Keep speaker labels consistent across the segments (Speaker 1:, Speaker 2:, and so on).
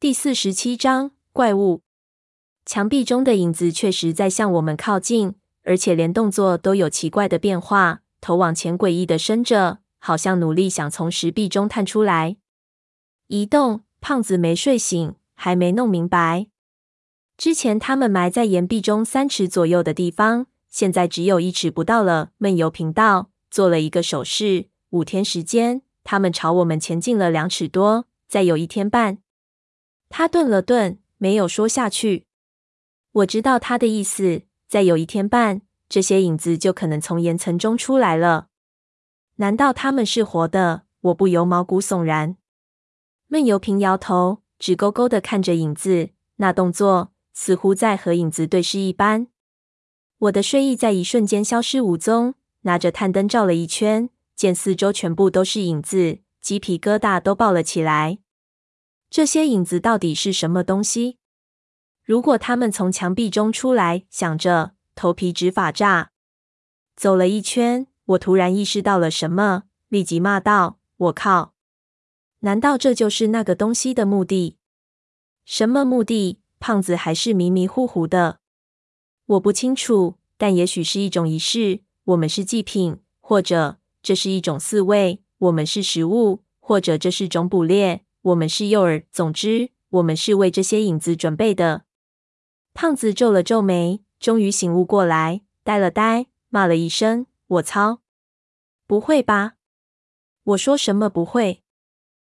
Speaker 1: 第四十七章怪物。墙壁中的影子确实在向我们靠近，而且连动作都有奇怪的变化，头往前诡异的伸着，好像努力想从石壁中探出来。移动，胖子没睡醒，还没弄明白。之前他们埋在岩壁中三尺左右的地方，现在只有一尺不到了。闷油瓶道，做了一个手势。五天时间，他们朝我们前进了两尺多，再有一天半。他顿了顿，没有说下去。我知道他的意思，再有一天半，这些影子就可能从岩层中出来了。难道他们是活的？我不由毛骨悚然。闷油瓶摇头，直勾勾的看着影子，那动作似乎在和影子对视一般。我的睡意在一瞬间消失无踪，拿着探灯照了一圈，见四周全部都是影子，鸡皮疙瘩都爆了起来。这些影子到底是什么东西？如果他们从墙壁中出来，想着，头皮直发炸。走了一圈，我突然意识到了什么，立即骂道：“我靠！难道这就是那个东西的目的？什么目的？”胖子还是迷迷糊糊的。我不清楚，但也许是一种仪式。我们是祭品，或者这是一种饲喂；我们是食物，或者这是种捕猎；我们是诱饵。总之，我们是为这些影子准备的。胖子皱了皱眉，终于醒悟过来，呆了呆，骂了一声：“我操！不会吧？我说什么不会？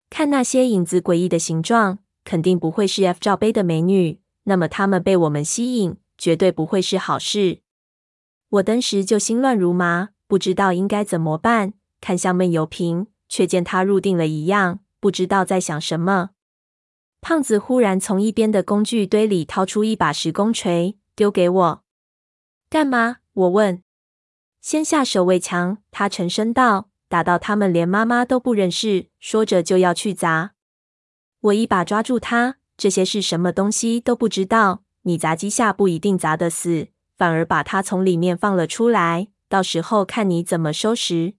Speaker 1: 看那些影子诡异的形状，肯定不会是 F 罩杯的美女。那么他们被我们吸引，绝对不会是好事。”我当时就心乱如麻，不知道应该怎么办。看向闷油瓶，却见他入定了一样，不知道在想什么。胖子忽然从一边的工具堆里掏出一把石工锤，丢给我。干嘛？我问。先下手为强，他沉声道：“打到他们连妈妈都不认识。”说着就要去砸。我一把抓住他：“这些是什么东西都不知道，你砸几下不一定砸得死，反而把他从里面放了出来，到时候看你怎么收拾。”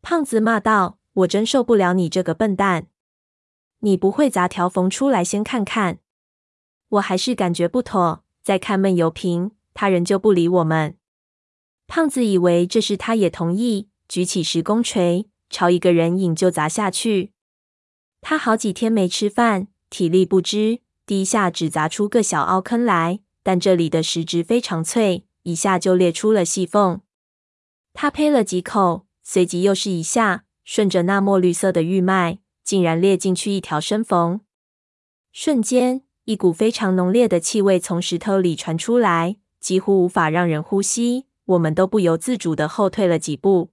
Speaker 1: 胖子骂道：“我真受不了你这个笨蛋！”你不会砸条缝出来先看看？我还是感觉不妥。再看闷油瓶，他仍旧不理我们。胖子以为这事他也同意，举起石工锤，朝一个人影就砸下去。他好几天没吃饭，体力不支，第一下只砸出个小凹坑来，但这里的石质非常脆，一下就裂出了细缝。他呸了几口，随即又是一下，顺着那墨绿色的玉脉。竟然裂进去一条深缝，瞬间，一股非常浓烈的气味从石头里传出来，几乎无法让人呼吸。我们都不由自主的后退了几步。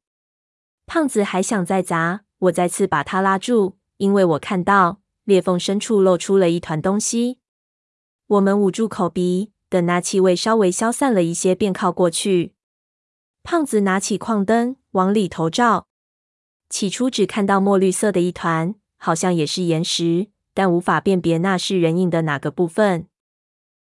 Speaker 1: 胖子还想再砸，我再次把他拉住，因为我看到裂缝深处露出了一团东西。我们捂住口鼻，等那气味稍微消散了一些，便靠过去。胖子拿起矿灯往里头照，起初只看到墨绿色的一团。好像也是岩石，但无法辨别那是人影的哪个部分。